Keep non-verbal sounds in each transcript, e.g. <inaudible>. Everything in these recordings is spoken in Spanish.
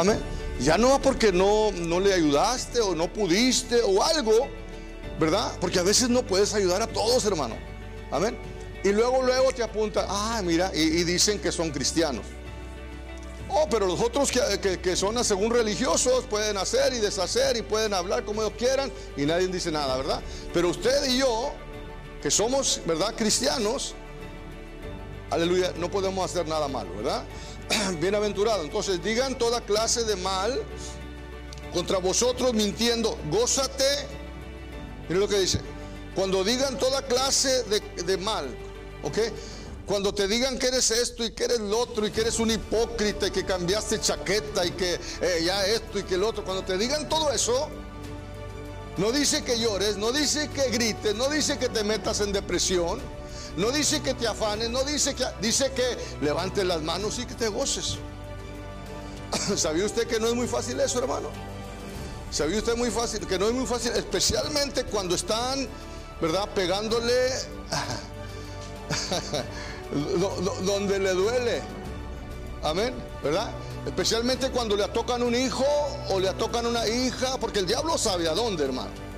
Amén. Ya no va porque no, no le ayudaste o no pudiste o algo, ¿verdad? Porque a veces no puedes ayudar a todos, hermano. Amén. Y luego, luego te apuntan, ah, mira, y, dicen que son cristianos. Oh, pero los otros que, son según religiosos pueden hacer y deshacer y pueden hablar como ellos quieran y nadie dice nada, ¿verdad? Pero usted y yo, que somos, ¿verdad? Cristianos, aleluya, no podemos hacer nada malo, ¿verdad? <clears throat> Bienaventurado. Entonces digan toda clase de mal contra vosotros mintiendo, gózate. Mire lo que dice. Cuando digan toda clase de, de mal, ¿ok? Cuando te digan que eres esto y que eres lo otro y que eres un hipócrita y que cambiaste chaqueta y que eh, ya esto y que el otro, cuando te digan todo eso, no dice que llores, no dice que grites, no dice que te metas en depresión, no dice que te afanes, no dice que dice que levantes las manos y que te goces. <laughs> ¿Sabía usted que no es muy fácil eso, hermano? ¿Sabía usted muy fácil que no es muy fácil, especialmente cuando están, ¿verdad? Pegándole <laughs> donde le duele. Amén, ¿verdad? Especialmente cuando le tocan un hijo o le tocan una hija, porque el diablo sabe a dónde, hermano.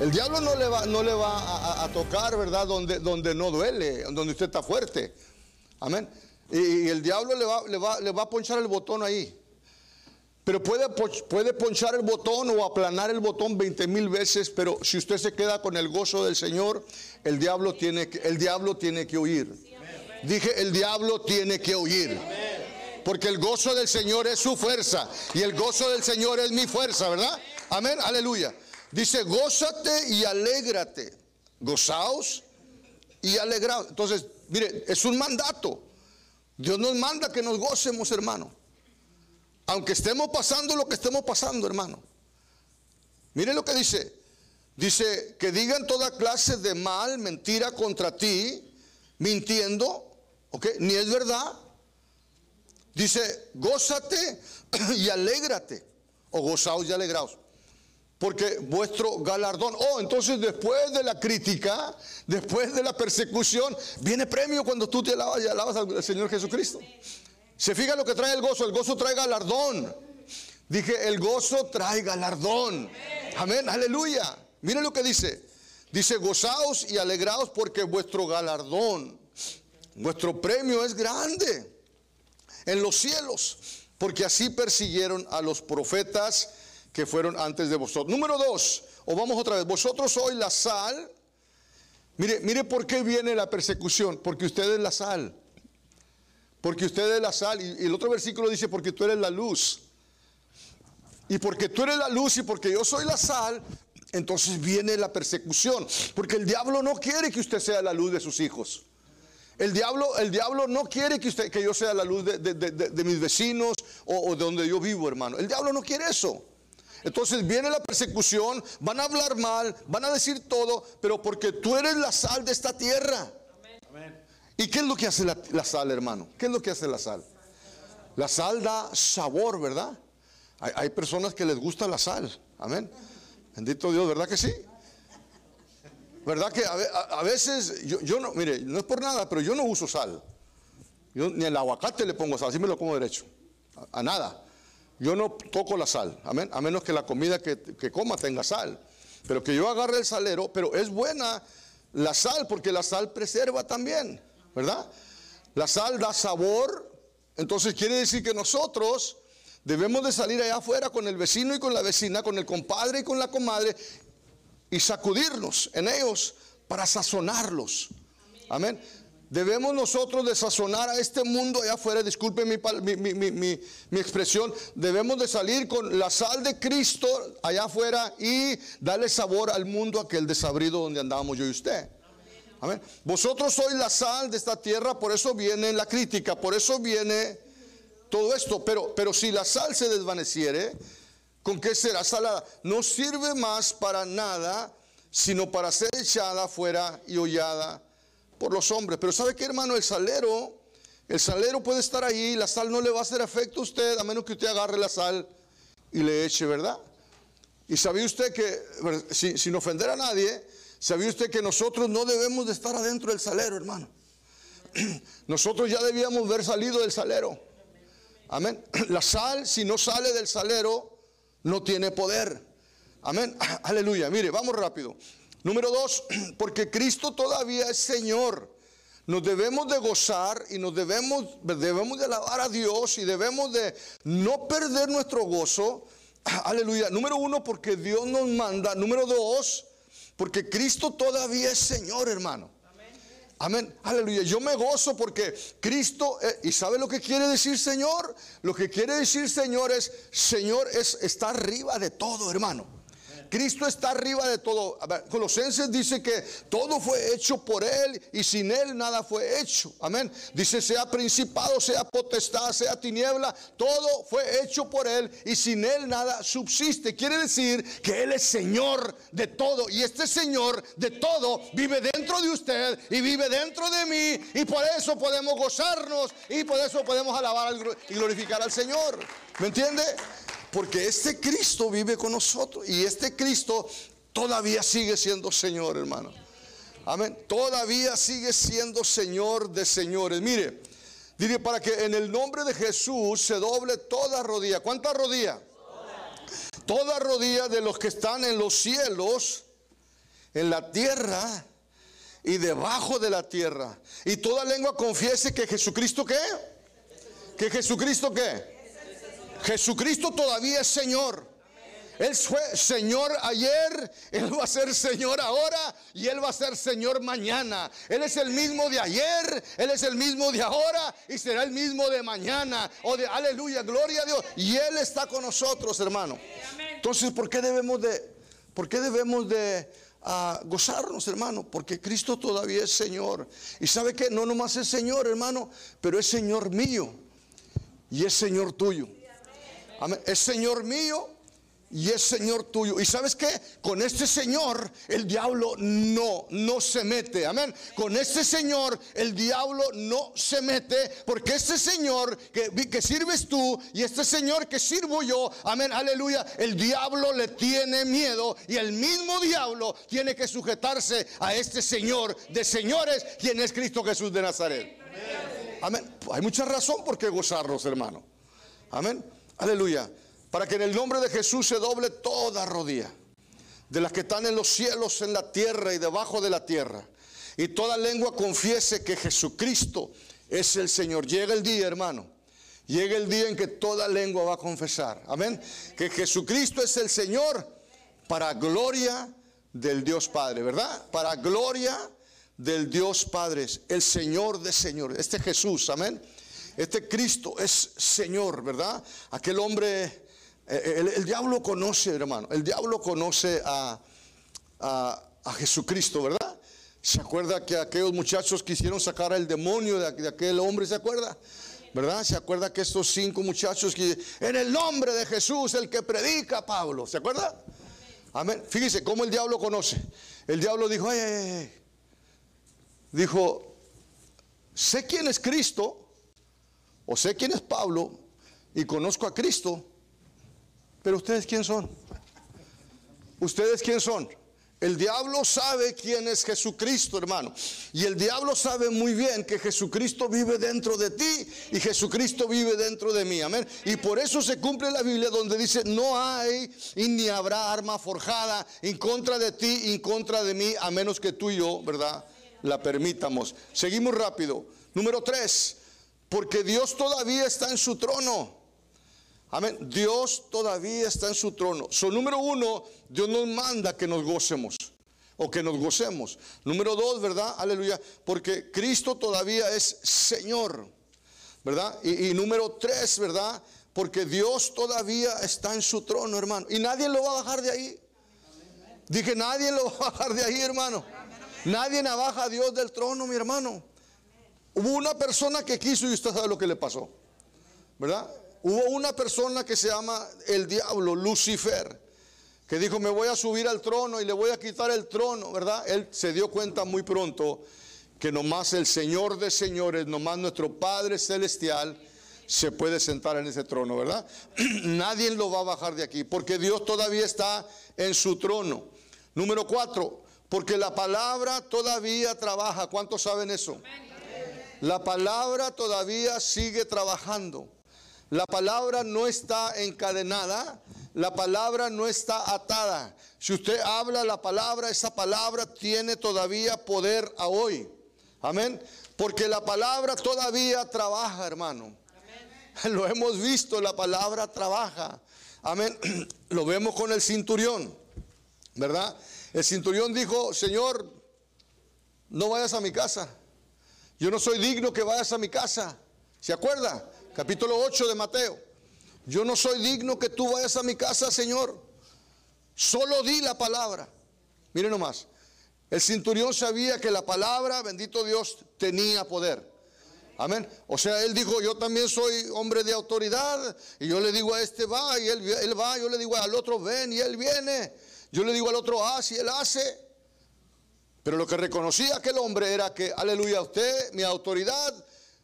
El diablo no le va, no le va a, tocar, ¿verdad? Donde, donde no duele, donde usted está fuerte. Amén. Y, el diablo le va, le, va, le va a ponchar el botón ahí. Pero puede, puede ponchar el botón o aplanar el botón 20 mil veces, pero si usted se queda con el gozo del Señor, el diablo tiene que, el diablo tiene que huir. Dije, el diablo tiene que huir. Porque el gozo del Señor es su fuerza. Y el gozo del Señor es mi fuerza, ¿verdad? Amén, aleluya. Dice, gózate y alégrate. Gozaos y alegraos. Entonces, mire, es un mandato. Dios nos manda que nos gocemos, hermano. Aunque estemos pasando lo que estemos pasando, hermano. Mire lo que dice. Dice que digan toda clase de mal, mentira contra ti, mintiendo ¿Ok? Ni es verdad. Dice, gózate <clears throat> y alégrate. O gozaos y alegraos. Porque vuestro galardón, oh, entonces después de la crítica, después de la persecución, viene premio cuando tú te alabas y alabas al Señor Jesucristo. Se fija lo que trae el gozo, el gozo trae galardón. Dije, el gozo trae galardón. Amén, aleluya. Mire lo que dice. Dice, gozaos y alegraos porque vuestro galardón Vuestro premio es grande en los cielos, porque así persiguieron a los profetas que fueron antes de vosotros. Número dos, o vamos otra vez, vosotros sois la sal. Mire, mire por qué viene la persecución, porque usted es la sal. Porque usted es la sal. Y, el otro versículo dice, porque tú eres la luz. Y porque tú eres la luz y porque yo soy la sal, entonces viene la persecución. Porque el diablo no quiere que usted sea la luz de sus hijos. El diablo, el diablo no quiere que, usted, que yo sea la luz de, mis vecinos o, de donde yo vivo, hermano. El diablo no quiere eso. Entonces viene la persecución, van a hablar mal, van a decir todo, pero porque tú eres la sal de esta tierra. ¿Y qué es lo que hace la, sal, hermano? ¿Qué es lo que hace la sal? La sal da sabor, ¿verdad? Hay, hay personas que les gusta la sal. Amén. Bendito Dios, ¿verdad que sí? ¿Verdad que a, veces yo, no, mire, no es por nada, pero yo no uso sal. Yo ni el aguacate le pongo sal, así me lo como derecho. A, nada. Yo no toco la sal, amén, a menos que la comida que, que coma tenga sal. Pero que yo agarre el salero, pero es buena la sal porque la sal preserva también, ¿verdad? La sal da sabor, entonces quiere decir que nosotros debemos de salir allá afuera con el vecino y con la vecina, con el compadre y con la comadre y sacudirnos en ellos para sazonarlos. Amén. Debemos nosotros de sazonar a este mundo allá afuera, disculpe mi, mi, expresión, debemos de salir con la sal de Cristo allá afuera y darle sabor al mundo aquel desabrido donde andábamos yo y usted. Amén. Vosotros sois la sal de esta tierra, por eso viene la crítica, por eso viene todo esto. Pero, pero si la sal se desvaneciere, ¿Con qué será salada? No sirve más para nada, sino para ser echada fuera y hollada por los hombres. Pero ¿sabe qué, hermano? El salero, el salero puede estar ahí, la sal no le va a hacer efecto a usted, a menos que usted agarre la sal y le eche, ¿verdad? Y sabía usted que, sin ofender a nadie, sabía usted que nosotros no debemos de estar adentro del salero, hermano. <clears throat> Nosotros ya debíamos haber salido del salero. Amén. <clears throat> La sal, si no sale del salero, no tiene poder. Amén. <clears throat> Aleluya. Mire, vamos rápido. Número dos, <clears throat> porque Cristo todavía es Señor. Nos debemos de gozar y nos debemos, debemos de alabar a Dios y debemos de no perder nuestro gozo. <clears throat> Aleluya. Número uno, porque Dios nos manda. Número dos, porque Cristo todavía es Señor, hermano. Amén. Aleluya. Yo me gozo porque Cristo, eh, ¿y sabe lo que quiere decir Señor? Lo que quiere decir Señor es, Señor es, está arriba de todo, hermano. Cristo está arriba de todo. Colosenses dice que todo fue hecho por Él y sin Él nada fue hecho. Amén. Dice, sea principado, sea potestad, sea tiniebla, todo fue hecho por Él y sin Él nada subsiste. Quiere decir que Él es Señor de todo y este Señor de todo vive dentro de usted y vive dentro de mí y por eso podemos gozarnos y por eso podemos alabar y glorificar al Señor. ¿Me entiende? Porque este Cristo vive con nosotros y este Cristo todavía sigue siendo Señor, hermano. Amén. Todavía sigue siendo Señor de señores. Mire, dice para que en el nombre de Jesús se doble toda rodilla. ¿Cuánta rodilla? Toda rodilla de los que están en los cielos, en la tierra y debajo de la tierra. Y toda lengua confiese que Jesucristo qué? Que Jesucristo qué? Jesucristo todavía es Señor. Él fue Señor ayer, Él va a ser Señor ahora y Él va a ser Señor mañana. Él es el mismo de ayer, Él es el mismo de ahora y será el mismo de mañana. O de aleluya, gloria a Dios. Y Él está con nosotros, hermano. Entonces, ¿por qué debemos de, por qué debemos de ah, gozarnos, hermano? Porque Cristo todavía es Señor. Y sabe que no nomás es Señor, hermano, pero es Señor mío y es Señor tuyo. Es Señor mío y es Señor tuyo. Y sabes que con este Señor el diablo no, no se mete. Amén. Con este Señor el diablo no se mete porque este Señor que, que sirves tú y este Señor que sirvo yo, amén, aleluya, el diablo le tiene miedo y el mismo diablo tiene que sujetarse a este Señor de señores, quien es Cristo Jesús de Nazaret. Amén. Hay mucha razón por qué gozarnos, hermano. Amén. Aleluya. Para que en el nombre de Jesús se doble toda rodilla. De las que están en los cielos, en la tierra y debajo de la tierra. Y toda lengua confiese que Jesucristo es el Señor. Llega el día, hermano. Llega el día en que toda lengua va a confesar. Amén. Que Jesucristo es el Señor para gloria del Dios Padre, ¿verdad? Para gloria del Dios Padre, el Señor de Señor. Este Jesús, amén. Este Cristo es Señor, ¿verdad? Aquel hombre, eh, eh, el, diablo conoce, hermano, el diablo conoce a, a, Jesucristo, ¿verdad? ¿Se acuerda que aquellos muchachos quisieron sacar al demonio de, aquel hombre? ¿Se acuerda? ¿Verdad? ¿Se acuerda que estos cinco muchachos que en el nombre de Jesús, el que predica Pablo, ¿se acuerda? Amén. Fíjese cómo el diablo conoce. El diablo dijo, dijo, sé quién es Cristo, o sé quién es Pablo y conozco a Cristo, pero ustedes quién son? ¿Ustedes quién son? El diablo sabe quién es Jesucristo, hermano. Y el diablo sabe muy bien que Jesucristo vive dentro de ti y Jesucristo vive dentro de mí. Amén. Y por eso se cumple la Biblia donde dice, no hay y ni habrá arma forjada en contra de ti en contra de mí, a menos que tú y yo, ¿verdad? La permitamos. Seguimos rápido. Número tres. Porque Dios todavía está en su trono. Amén. Dios todavía está en su trono. So, número uno, Dios nos manda que nos gocemos o que nos gocemos. Número dos, ¿verdad? Aleluya. Porque Cristo todavía es Señor, ¿verdad? Y, y, número tres, ¿verdad? Porque Dios todavía está en su trono, hermano. Y nadie lo va a bajar de ahí. Dije, nadie lo va a bajar de ahí, hermano. Nadie baja a Dios del trono, mi hermano. Hubo una persona que quiso y usted sabe lo que le pasó, ¿verdad? Hubo una persona que se llama el diablo, Lucifer, que dijo, me voy a subir al trono y le voy a quitar el trono, ¿verdad? Él se dio cuenta muy pronto que nomás el Señor de señores, nomás nuestro Padre Celestial, se puede sentar en ese trono, ¿verdad? <clears throat> Nadie lo va a bajar de aquí, porque Dios todavía está en su trono. Número cuatro, porque la palabra todavía trabaja. ¿Cuántos saben eso? La palabra todavía sigue trabajando. La palabra no está encadenada, la palabra no está atada. Si usted habla la palabra, esa palabra tiene todavía poder a hoy. Amén. Porque la palabra todavía trabaja, hermano. Lo hemos visto, la palabra trabaja. Amén. Lo vemos con el cinturión, ¿verdad? El cinturión dijo, Señor, no vayas a mi casa. Yo no soy digno que vayas a mi casa. ¿Se acuerda? Capítulo 8 de Mateo. Yo no soy digno que tú vayas a mi casa, Señor. Solo di la palabra. Miren nomás. El cinturión sabía que la palabra, bendito Dios, tenía poder. Amén. O sea, él dijo, yo también soy hombre de autoridad. Y yo le digo a este va y él, él va. Yo le digo al otro ven y él viene. Yo le digo al otro haz y él hace. Pero lo que reconocía aquel hombre era que, aleluya, usted, mi autoridad,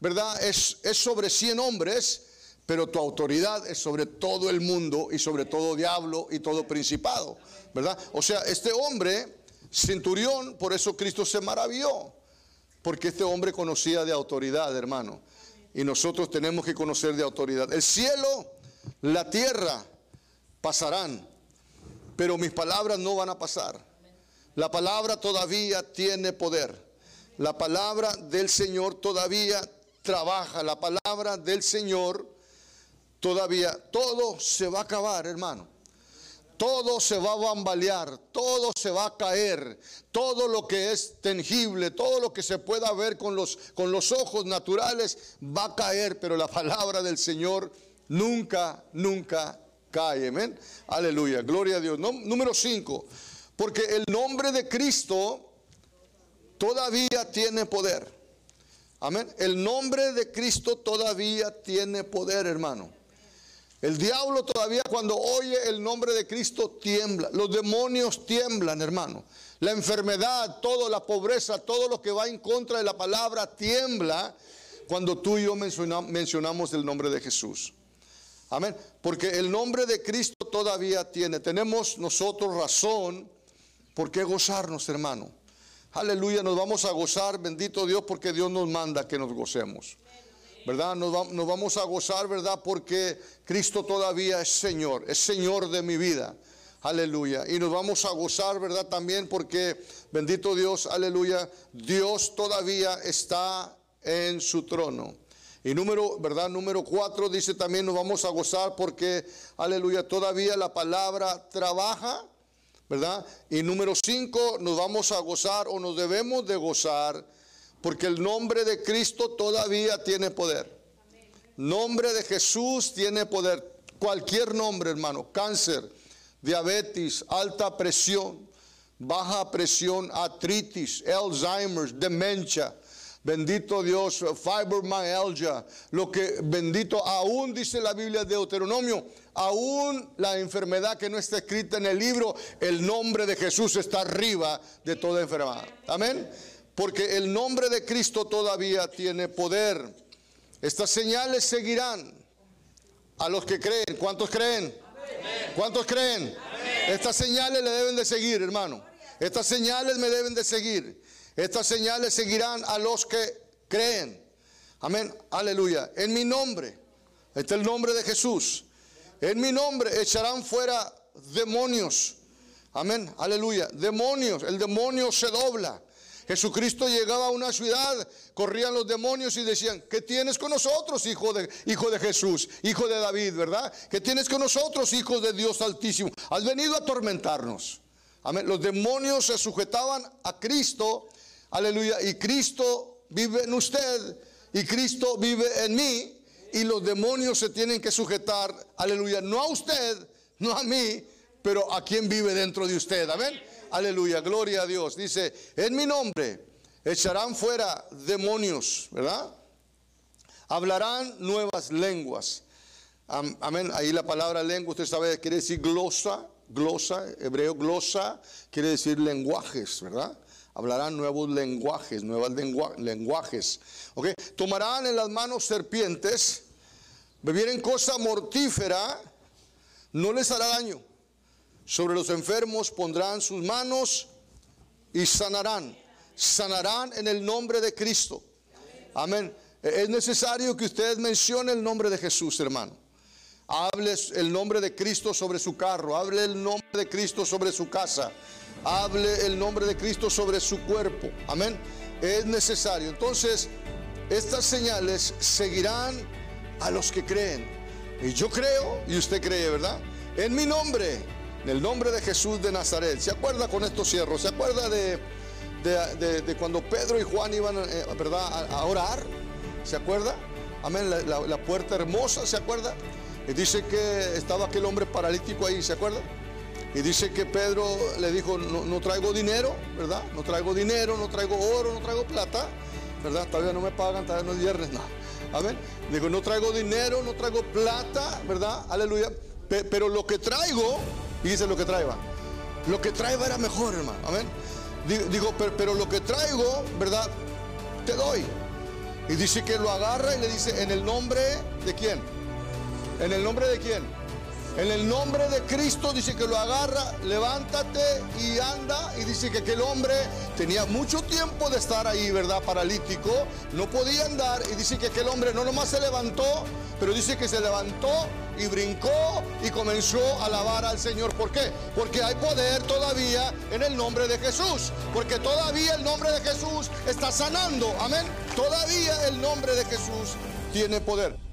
¿verdad? Es, es sobre 100 hombres, pero tu autoridad es sobre todo el mundo y sobre todo diablo y todo principado, ¿verdad? O sea, este hombre, centurión, por eso Cristo se maravilló, porque este hombre conocía de autoridad, hermano. Y nosotros tenemos que conocer de autoridad. El cielo, la tierra pasarán, pero mis palabras no van a pasar. La palabra todavía tiene poder. La palabra del Señor todavía trabaja. La palabra del Señor todavía, todo se va a acabar, hermano. Todo se va a bambalear, todo se va a caer, todo lo que es tangible, todo lo que se pueda ver con los, con los ojos naturales va a caer, pero la palabra del Señor nunca, nunca cae. Amén. Aleluya. Gloria a Dios. número 5. Porque el nombre de Cristo todavía tiene poder. Amén. El nombre de Cristo todavía tiene poder, hermano. El diablo todavía cuando oye el nombre de Cristo tiembla. Los demonios tiemblan, hermano. La enfermedad, todo, la pobreza, todo lo que va en contra de la palabra tiembla cuando tú y yo mencionamos el nombre de Jesús. Amén. Porque el nombre de Cristo todavía tiene. Tenemos nosotros razón ¿Por qué gozarnos, hermano? Aleluya, nos vamos a gozar, bendito Dios, porque Dios nos manda que nos gocemos. ¿Verdad? Nos, vamos a gozar, ¿verdad? Porque Cristo todavía es Señor, es Señor de mi vida. Aleluya. Y nos vamos a gozar, ¿verdad? También porque, bendito Dios, aleluya, Dios todavía está en su trono. Y número, ¿verdad? Número cuatro dice también nos vamos a gozar porque, aleluya, todavía la palabra trabaja Y número cinco, nos vamos a gozar o nos debemos de gozar porque el nombre de Cristo todavía tiene poder. Nombre de Jesús tiene poder. Cualquier nombre, hermano. Cáncer, diabetes, alta presión, baja presión, artritis, Alzheimer's, demencia Bendito Dios, fibromyalgia, lo que bendito aún dice la Biblia de Deuteronomio, aún la enfermedad que no está escrita en el libro, el nombre de Jesús está arriba de toda enfermedad. Amén. Porque el nombre de Cristo todavía tiene poder. Estas señales seguirán a los que creen. ¿Cuántos creen? ¿Cuántos creen? Estas señales le deben de seguir, hermano. Estas señales me deben de seguir. Estas señales seguirán a los que creen. Amén. Aleluya. En mi nombre. Este es el nombre de Jesús. En mi nombre echarán fuera demonios. Amén. Aleluya. Demonios. El demonio se dobla. Jesucristo llegaba a una ciudad, corrían los demonios y decían, ¿qué tienes con nosotros, hijo de, hijo de Jesús, hijo de David, verdad? ¿Qué tienes con nosotros, hijos de Dios Altísimo? Has venido a atormentarnos. Amén. Los demonios se sujetaban a Cristo Aleluya. Y Cristo vive en usted y Cristo vive en mí. Y los demonios se tienen que sujetar, aleluya, no a usted, no a mí, pero a quien vive dentro de usted. Amén. Aleluya, gloria a Dios. Dice, en mi nombre echarán fuera demonios, ¿verdad? Hablarán nuevas lenguas. Amén. Ahí la palabra lengua, usted sabe, quiere decir glosa, glosa, hebreo glosa, quiere decir lenguajes, ¿verdad? Hablarán nuevos lenguajes, nuevos lenguajes. ¿okay? Tomarán en las manos serpientes, bebieren cosa mortífera, no les hará daño. Sobre los enfermos pondrán sus manos y sanarán. Sanarán en el nombre de Cristo. Amén. Es necesario que usted mencione el nombre de Jesús, hermano. Hable el nombre de Cristo sobre su carro, hable el nombre de Cristo sobre su casa, hable el nombre de Cristo sobre su cuerpo. Amén. Es necesario. Entonces, estas señales seguirán a los que creen. Y yo creo, y usted cree, ¿verdad? En mi nombre, en el nombre de Jesús de Nazaret. ¿Se acuerda con estos cierros? ¿Se acuerda de, de, cuando Pedro y Juan iban, eh, ¿verdad? A, orar? ¿Se acuerda? Amén. La, puerta hermosa, ¿se acuerda? Y dice que estaba aquel hombre paralítico ahí, ¿se acuerda? Y dice que Pedro le dijo, no, traigo dinero, ¿verdad? No traigo dinero, no traigo oro, no traigo plata, ¿verdad? Todavía no me pagan, todavía no es viernes, no. Amén. Digo, no traigo dinero, no traigo plata, ¿verdad? Aleluya. Pero lo que traigo, y dice lo que traiga. Lo que traigo era mejor, hermano. Amén. Digo, pero lo que traigo, ¿verdad? Te doy. Y dice que lo agarra y le dice, ¿en el nombre de quién? ¿En el nombre de quién? En el nombre de Cristo dice que lo agarra, levántate y anda. Y dice que aquel hombre tenía mucho tiempo de estar ahí, ¿verdad? Paralítico, no podía andar. Y dice que aquel hombre no nomás se levantó, pero dice que se levantó y brincó y comenzó a alabar al Señor. ¿Por qué? Porque hay poder todavía en el nombre de Jesús. Porque todavía el nombre de Jesús está sanando. Amén. Todavía el nombre de Jesús tiene poder.